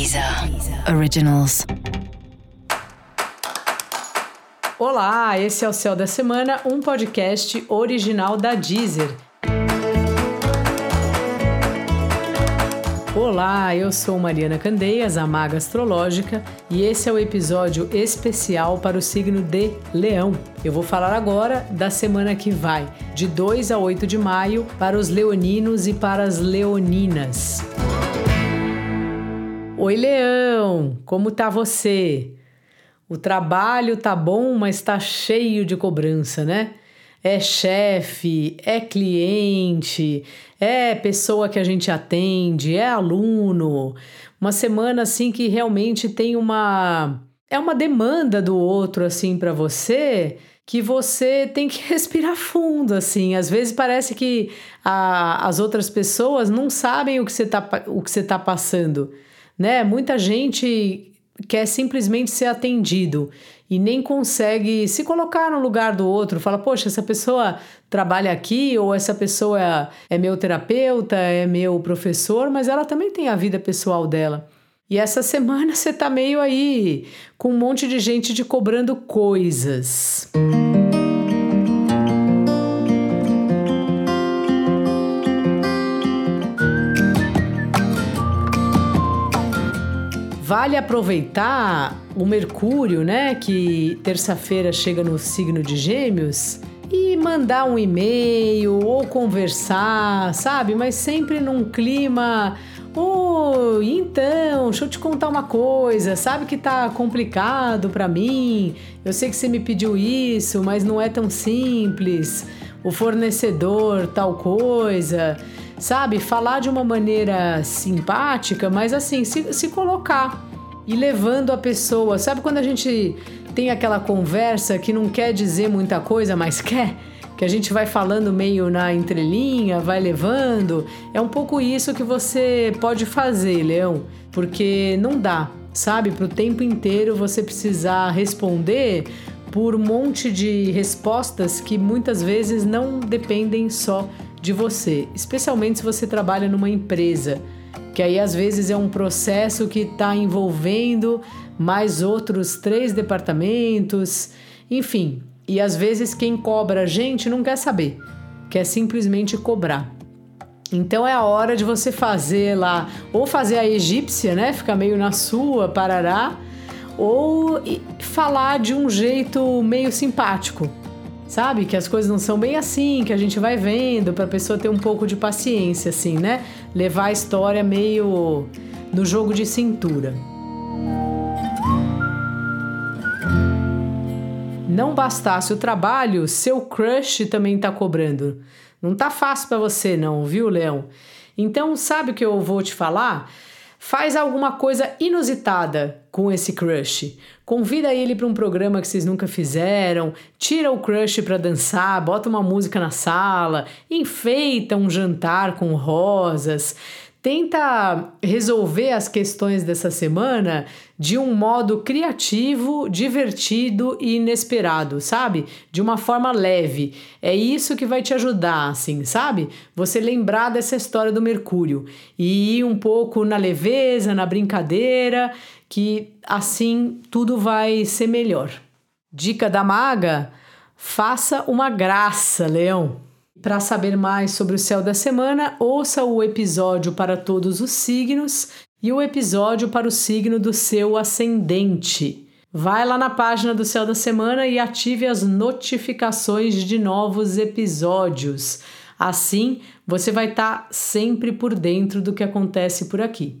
Deezer Originals. Olá, esse é o Céu da Semana, um podcast original da Deezer. Olá, eu sou Mariana Candeias, a Maga Astrológica, e esse é o episódio especial para o signo de Leão. Eu vou falar agora da semana que vai, de 2 a 8 de maio, para os leoninos e para as leoninas. Oi, Leão, como tá você? O trabalho tá bom, mas tá cheio de cobrança, né? É chefe, é cliente, é pessoa que a gente atende, é aluno. Uma semana assim que realmente tem uma é uma demanda do outro assim para você que você tem que respirar fundo, assim. Às vezes parece que a, as outras pessoas não sabem o que você está o que você tá passando né? Muita gente quer simplesmente ser atendido e nem consegue se colocar no lugar do outro. Fala, poxa, essa pessoa trabalha aqui, ou essa pessoa é, é meu terapeuta, é meu professor, mas ela também tem a vida pessoal dela. E essa semana você tá meio aí com um monte de gente te cobrando coisas. Música Vale aproveitar o Mercúrio, né, que terça-feira chega no signo de Gêmeos, e mandar um e-mail ou conversar, sabe? Mas sempre num clima Oi, então, deixa eu te contar uma coisa. Sabe que tá complicado para mim? Eu sei que você me pediu isso, mas não é tão simples. O fornecedor, tal coisa sabe? Falar de uma maneira simpática, mas assim, se, se colocar e levando a pessoa. Sabe quando a gente tem aquela conversa que não quer dizer muita coisa, mas quer? Que a gente vai falando meio na entrelinha, vai levando. É um pouco isso que você pode fazer, Leão, porque não dá, sabe? Para o tempo inteiro você precisar responder por um monte de respostas que muitas vezes não dependem só de você, especialmente se você trabalha numa empresa, que aí às vezes é um processo que está envolvendo mais outros três departamentos, enfim. E às vezes quem cobra a gente não quer saber, quer simplesmente cobrar. Então é a hora de você fazer lá, ou fazer a egípcia, né? Ficar meio na sua, parará, ou falar de um jeito meio simpático sabe? Que as coisas não são bem assim, que a gente vai vendo para a pessoa ter um pouco de paciência, assim, né? Levar a história meio no jogo de cintura. Não bastasse o trabalho, seu crush também tá cobrando. Não tá fácil para você não, viu, Leão? Então, sabe o que eu vou te falar? Faz alguma coisa inusitada com esse crush. Convida ele para um programa que vocês nunca fizeram, tira o crush para dançar, bota uma música na sala, enfeita um jantar com rosas. Tenta resolver as questões dessa semana de um modo criativo, divertido e inesperado, sabe? De uma forma leve. É isso que vai te ajudar, assim, sabe? Você lembrar dessa história do Mercúrio e ir um pouco na leveza, na brincadeira, que assim tudo vai ser melhor. Dica da maga: faça uma graça, Leão. Para saber mais sobre o céu da semana, ouça o episódio para todos os signos e o episódio para o signo do seu ascendente. Vai lá na página do Céu da Semana e ative as notificações de novos episódios. Assim, você vai estar tá sempre por dentro do que acontece por aqui.